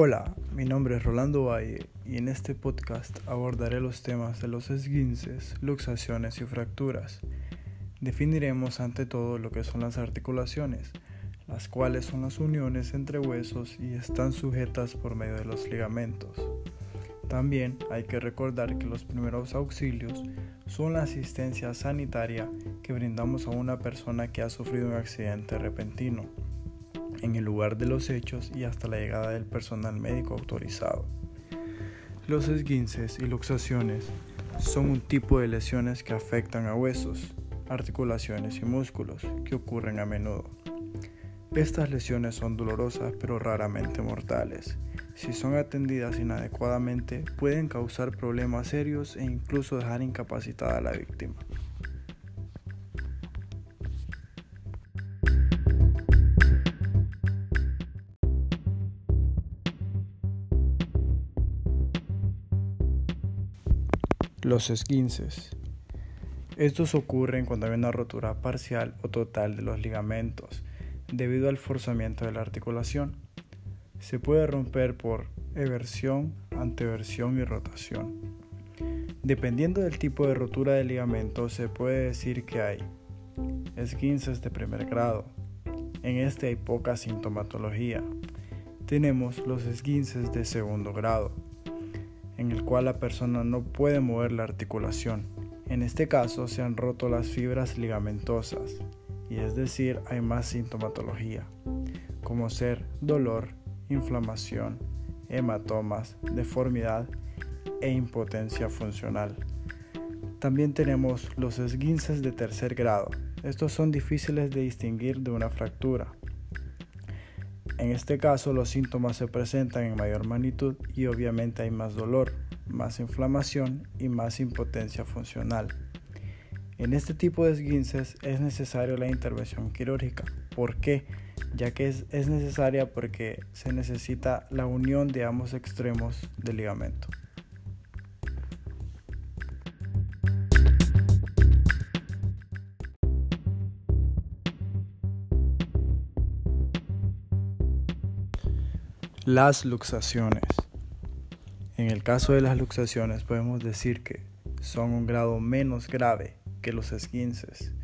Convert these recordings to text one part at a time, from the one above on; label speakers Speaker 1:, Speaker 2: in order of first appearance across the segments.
Speaker 1: Hola, mi nombre es Rolando Valle y en este podcast abordaré los temas de los esguinces, luxaciones y fracturas. Definiremos ante todo lo que son las articulaciones, las cuales son las uniones entre huesos y están sujetas por medio de los ligamentos. También hay que recordar que los primeros auxilios son la asistencia sanitaria que brindamos a una persona que ha sufrido un accidente repentino en el lugar de los hechos y hasta la llegada del personal médico autorizado. Los esguinces y luxaciones son un tipo de lesiones que afectan a huesos, articulaciones y músculos que ocurren a menudo. Estas lesiones son dolorosas pero raramente mortales. Si son atendidas inadecuadamente pueden causar problemas serios e incluso dejar incapacitada a la víctima. Los esguinces. Estos ocurren cuando hay una rotura parcial o total de los ligamentos debido al forzamiento de la articulación. Se puede romper por eversión, anteversión y rotación. Dependiendo del tipo de rotura del ligamento se puede decir que hay esguinces de primer grado. En este hay poca sintomatología. Tenemos los esguinces de segundo grado en el cual la persona no puede mover la articulación. En este caso se han roto las fibras ligamentosas y es decir, hay más sintomatología, como ser dolor, inflamación, hematomas, deformidad e impotencia funcional. También tenemos los esguinces de tercer grado. Estos son difíciles de distinguir de una fractura. En este caso los síntomas se presentan en mayor magnitud y obviamente hay más dolor, más inflamación y más impotencia funcional. En este tipo de esguinces es necesaria la intervención quirúrgica. ¿Por qué? Ya que es, es necesaria porque se necesita la unión de ambos extremos del ligamento. Las luxaciones. En el caso de las luxaciones podemos decir que son un grado menos grave que los esguinces.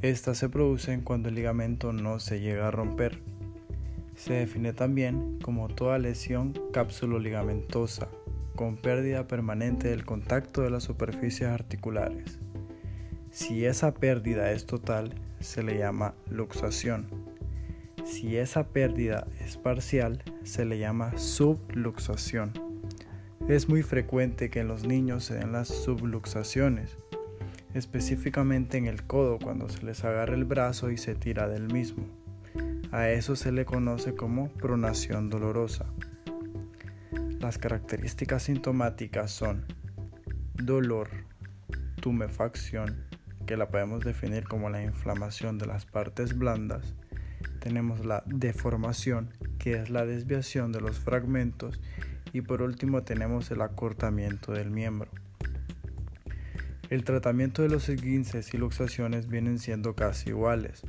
Speaker 1: Estas se producen cuando el ligamento no se llega a romper. Se define también como toda lesión cápsulo-ligamentosa con pérdida permanente del contacto de las superficies articulares. Si esa pérdida es total, se le llama luxación. Si esa pérdida es parcial, se le llama subluxación. Es muy frecuente que en los niños se den las subluxaciones, específicamente en el codo cuando se les agarra el brazo y se tira del mismo. A eso se le conoce como pronación dolorosa. Las características sintomáticas son dolor, tumefacción, que la podemos definir como la inflamación de las partes blandas, tenemos la deformación, que es la desviación de los fragmentos, y por último tenemos el acortamiento del miembro. El tratamiento de los esguinces y luxaciones vienen siendo casi iguales,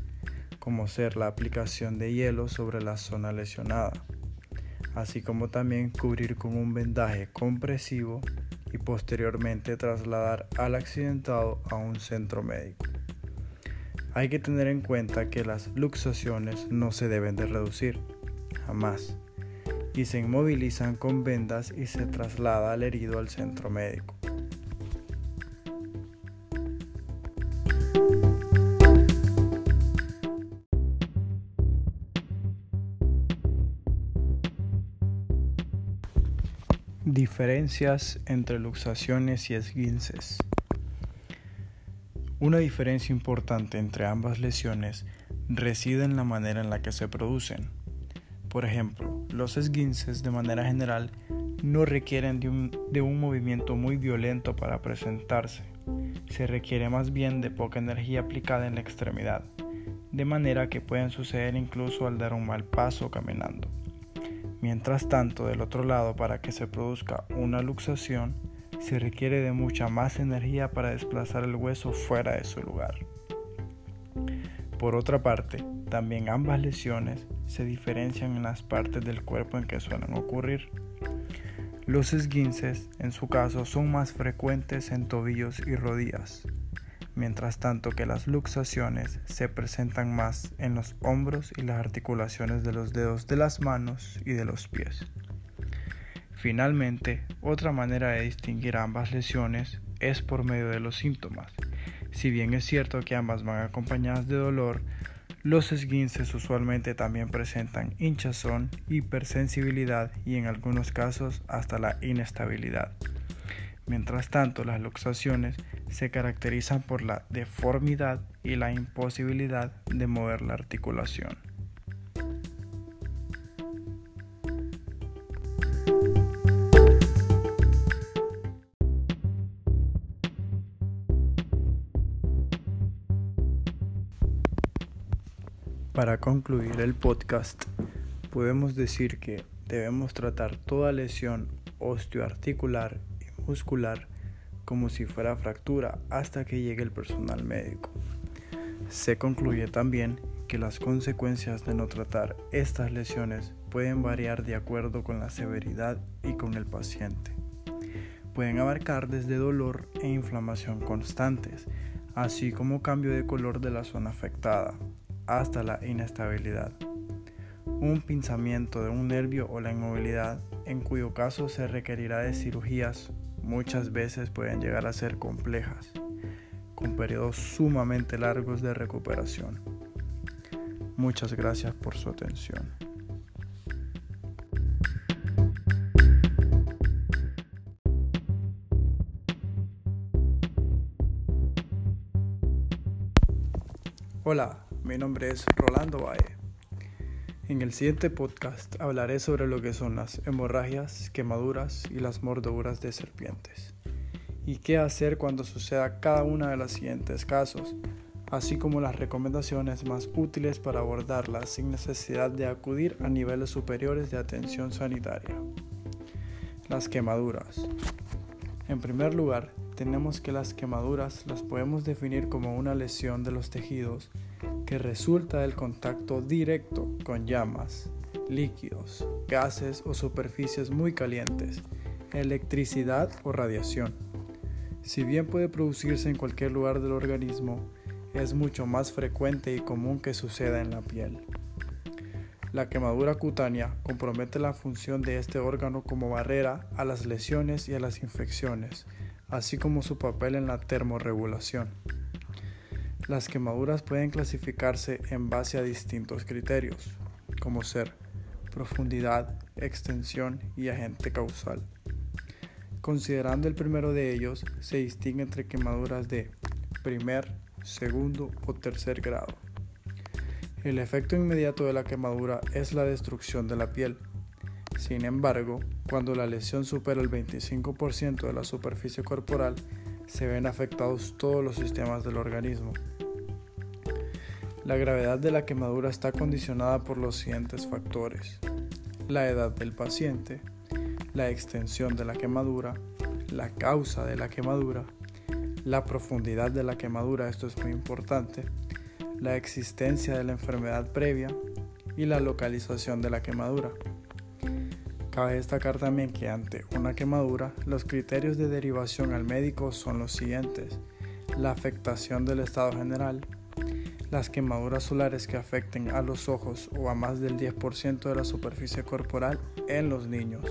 Speaker 1: como ser la aplicación de hielo sobre la zona lesionada, así como también cubrir con un vendaje compresivo y posteriormente trasladar al accidentado a un centro médico. Hay que tener en cuenta que las luxaciones no se deben de reducir, jamás, y se inmovilizan con vendas y se traslada al herido al centro médico. Diferencias entre luxaciones y esguinces. Una diferencia importante entre ambas lesiones reside en la manera en la que se producen. Por ejemplo, los esguinces de manera general no requieren de un, movimiento muy violento para presentarse. Se requiere más bien de poca energía aplicada en la extremidad, de manera que pueden suceder incluso al dar un mal paso caminando. Mientras tanto, del otro lado, para que se produzca una luxación, se requiere de mucha más energía para desplazar el hueso fuera de su lugar. Por otra parte, también ambas lesiones se diferencian en las partes del cuerpo en que suelen ocurrir. Los esguinces, en su caso, son más frecuentes en tobillos y rodillas, mientras tanto que las luxaciones se presentan más en los hombros y las articulaciones de los dedos de las manos y de los pies. Finalmente, otra manera de distinguir ambas lesiones es por medio de los síntomas. Si bien es cierto que ambas van acompañadas de dolor, los esguinces usualmente también presentan hinchazón, hipersensibilidad y en algunos casos hasta la inestabilidad. Mientras tanto, las luxaciones se caracterizan por la deformidad y la imposibilidad de mover la articulación. Para concluir el podcast, podemos decir que debemos tratar toda lesión osteoarticular y muscular como si fuera fractura hasta que llegue el personal médico. Se concluye también que las consecuencias de no tratar estas lesiones pueden variar de acuerdo con la severidad y con el paciente. Pueden abarcar desde dolor e inflamación constantes, así como cambio de color de la zona afectada, hasta la inestabilidad. Un pinzamiento de un nervio o la inmovilidad, en cuyo caso se requerirá de cirugías, muchas veces pueden llegar a ser complejas, con periodos sumamente largos de recuperación. Muchas gracias por su atención. Hola, mi nombre es Rolando Valle. En el siguiente podcast hablaré sobre lo que son las hemorragias, quemaduras y las mordeduras de serpientes. Y qué hacer cuando suceda cada una de los siguientes casos, así como las recomendaciones más útiles para abordarlas sin necesidad de acudir a niveles superiores de atención sanitaria. Las quemaduras. En primer lugar, tenemos que las quemaduras las podemos definir como una lesión de los tejidos que resulta del contacto directo con llamas, líquidos, gases o superficies muy calientes, electricidad o radiación. Si bien puede producirse en cualquier lugar del organismo, es mucho más frecuente y común que suceda en la piel. La quemadura cutánea compromete la función de este órgano como barrera a las lesiones y a las infecciones, así como su papel en la termorregulación. Las quemaduras pueden clasificarse en base a distintos criterios, como ser profundidad, extensión y agente causal. Considerando el primero de ellos, se distingue entre quemaduras de primer, segundo o tercer grado. El efecto inmediato de la quemadura es la destrucción de la piel. Sin embargo, cuando la lesión supera el 25% de la superficie corporal, se ven afectados todos los sistemas del organismo. La gravedad de la quemadura está condicionada por los siguientes factores. La edad del paciente, la extensión de la quemadura, la causa de la quemadura, la profundidad de la quemadura, esto es muy importante, la existencia de la enfermedad previa y la localización de la quemadura. Cabe destacar también que ante una quemadura, los criterios de derivación al médico son los siguientes. La afectación del estado general, las quemaduras solares que afecten a los ojos o a más del 10% de la superficie corporal en los niños.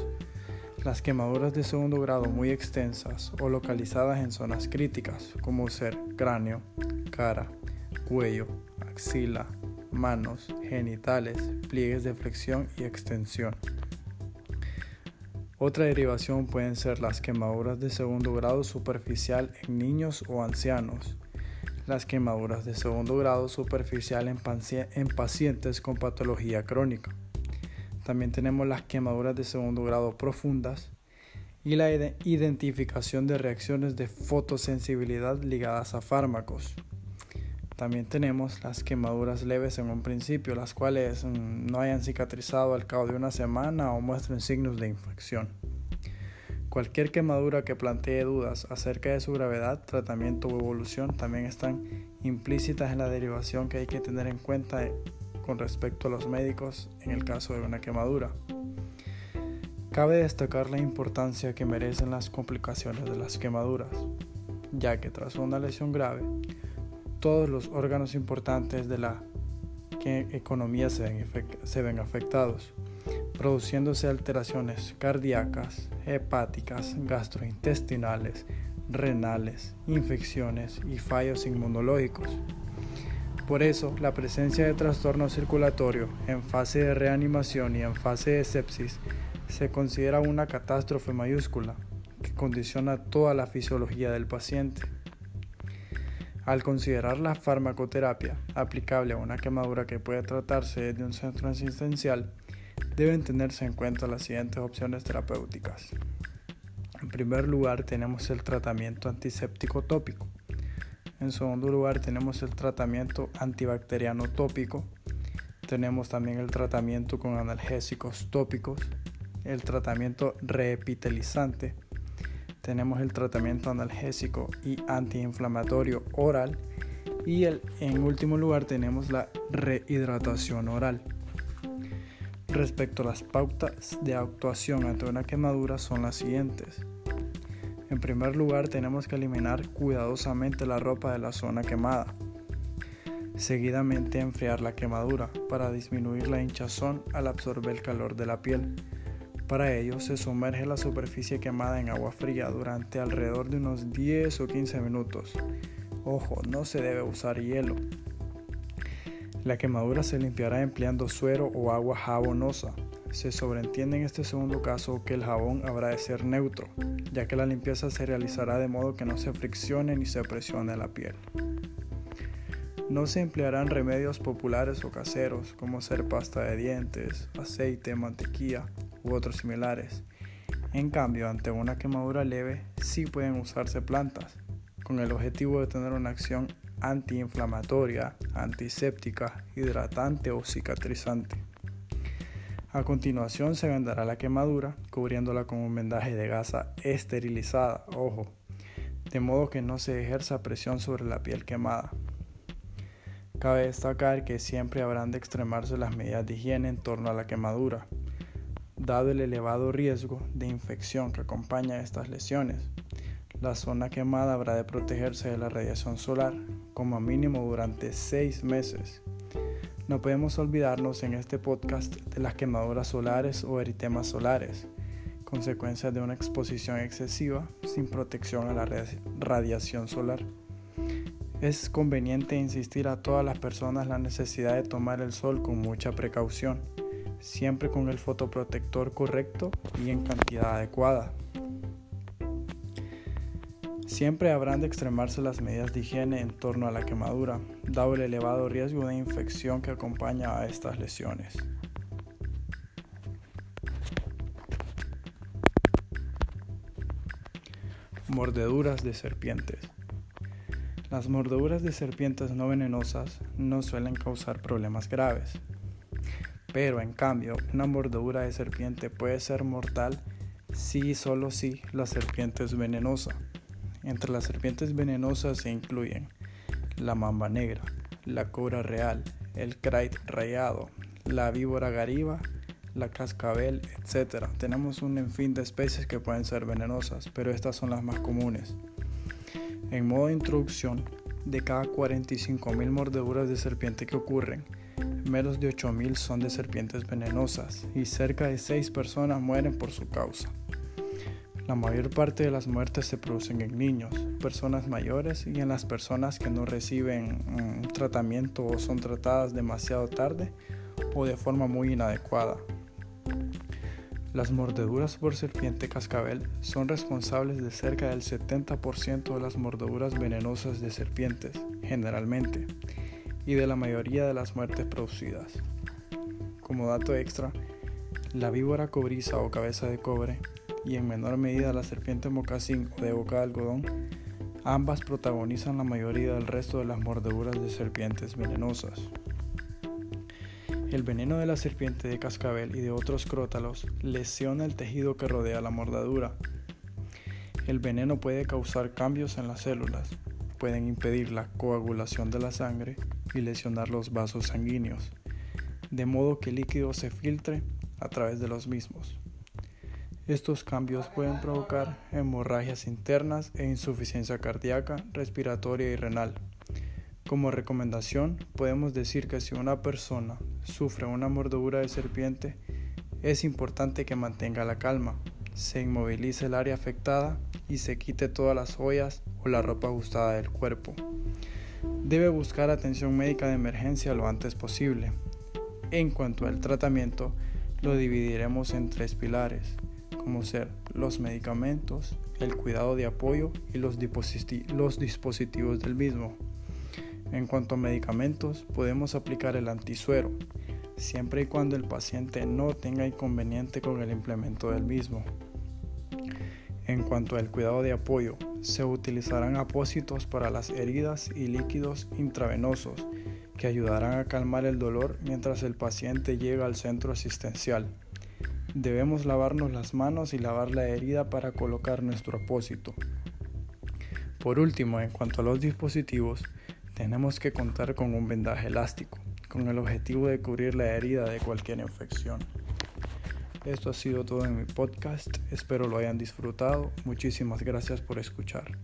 Speaker 1: Las quemaduras de segundo grado muy extensas o localizadas en zonas críticas como ser cráneo, cara, cuello, axila, manos, genitales, pliegues de flexión y extensión. Otra derivación pueden ser las quemaduras de segundo grado superficial en niños o ancianos, las quemaduras de segundo grado superficial en, pacientes con patología crónica. También tenemos las quemaduras de segundo grado profundas y la identificación de reacciones de fotosensibilidad ligadas a fármacos. También tenemos las quemaduras leves en un principio, las cuales mm, no hayan cicatrizado al cabo de una semana o muestren signos de infección. Cualquier quemadura que plantee dudas acerca de su gravedad, tratamiento o evolución también están implícitas en la derivación que hay que tener en cuenta con respecto a los médicos en el caso de una quemadura. Cabe destacar la importancia que merecen las complicaciones de las quemaduras, ya que tras una lesión grave, todos los órganos importantes de la economía se ven, afectados, produciéndose alteraciones cardíacas, hepáticas, gastrointestinales, renales, infecciones y fallos inmunológicos. Por eso, la presencia de trastorno circulatorio en fase de reanimación y en fase de sepsis se considera una catástrofe mayúscula que condiciona toda la fisiología del paciente. Al considerar la farmacoterapia aplicable a una quemadura que puede tratarse desde un centro asistencial, deben tenerse en cuenta las siguientes opciones terapéuticas. En primer lugar tenemos el tratamiento antiséptico tópico. En segundo lugar tenemos el tratamiento antibacteriano tópico. Tenemos también el tratamiento con analgésicos tópicos, el tratamiento reepitelizante. Tenemos el tratamiento analgésico y antiinflamatorio oral. Y en último lugar tenemos la rehidratación oral. Respecto a las pautas de actuación ante una quemadura son las siguientes. En primer lugar tenemos que eliminar cuidadosamente la ropa de la zona quemada. Seguidamente enfriar la quemadura para disminuir la hinchazón al absorber el calor de la piel. Para ello se sumerge la superficie quemada en agua fría durante alrededor de unos 10 o 15 minutos. Ojo, no se debe usar hielo. La quemadura se limpiará empleando suero o agua jabonosa. Se sobreentiende en este segundo caso que el jabón habrá de ser neutro, ya que la limpieza se realizará de modo que no se friccione ni se presione la piel. No se emplearán remedios populares o caseros como ser pasta de dientes, aceite, mantequilla u otros similares. En cambio, ante una quemadura leve sí pueden usarse plantas, con el objetivo de tener una acción antiinflamatoria, antiséptica, hidratante o cicatrizante. A continuación se vendará la quemadura cubriéndola con un vendaje de gasa esterilizada, ojo, de modo que no se ejerza presión sobre la piel quemada. Cabe destacar que siempre habrán de extremarse las medidas de higiene en torno a la quemadura, dado el elevado riesgo de infección que acompaña a estas lesiones. La zona quemada habrá de protegerse de la radiación solar como mínimo durante seis meses. No podemos olvidarnos en este podcast de las quemaduras solares o eritemas solares, consecuencias de una exposición excesiva sin protección a la radiación solar. Es conveniente insistir a todas las personas la necesidad de tomar el sol con mucha precaución, siempre con el fotoprotector correcto y en cantidad adecuada. Siempre habrán de extremarse las medidas de higiene en torno a la quemadura, dado el elevado riesgo de infección que acompaña a estas lesiones. Mordeduras de serpientes. Las mordeduras de serpientes no venenosas no suelen causar problemas graves, pero en cambio una mordedura de serpiente puede ser mortal si y solo si la serpiente es venenosa. Entre las serpientes venenosas se incluyen la mamba negra, la cobra real, el krait rayado, la víbora gariba, la cascabel, etc. Tenemos un fin de especies que pueden ser venenosas, pero estas son las más comunes. En modo de introducción, de cada 45.000 mordeduras de serpiente que ocurren, menos de 8.000 son de serpientes venenosas y cerca de 6 personas mueren por su causa. La mayor parte de las muertes se producen en niños, personas mayores y en las personas que no reciben un tratamiento o son tratadas demasiado tarde o de forma muy inadecuada. Las mordeduras por serpiente cascabel son responsables de cerca del 70% de las mordeduras venenosas de serpientes, generalmente, y de la mayoría de las muertes producidas. Como dato extra, la víbora cobriza o cabeza de cobre y en menor medida la serpiente mocasín o de boca de algodón, ambas protagonizan la mayoría del resto de las mordeduras de serpientes venenosas. El veneno de la serpiente de cascabel y de otros crótalos lesiona el tejido que rodea la mordedura. El veneno puede causar cambios en las células, pueden impedir la coagulación de la sangre y lesionar los vasos sanguíneos. de modo que el líquido se filtre a través de los mismos. Estos cambios pueden provocar hemorragias internas e insuficiencia cardíaca, respiratoria y renal. Como recomendación, podemos decir que si una persona sufre una mordedura de serpiente, es importante que mantenga la calma, se inmovilice el área afectada y se quite todas las joyas o la ropa ajustada del cuerpo. Debe buscar atención médica de emergencia lo antes posible. En cuanto al tratamiento, lo dividiremos en tres pilares, como ser los medicamentos, el cuidado de apoyo y los, dispositivos del mismo. En cuanto a medicamentos, podemos aplicar el antisuero, siempre y cuando el paciente no tenga inconveniente con el implemento del mismo. En cuanto al cuidado de apoyo, se utilizarán apósitos para las heridas y líquidos intravenosos que ayudarán a calmar el dolor mientras el paciente llega al centro asistencial. Debemos lavarnos las manos y lavar la herida para colocar nuestro apósito. Por último, en cuanto a los dispositivos, tenemos que contar con un vendaje elástico, con el objetivo de cubrir la herida de cualquier infección. Esto ha sido todo en mi podcast, espero lo hayan disfrutado, muchísimas gracias por escuchar.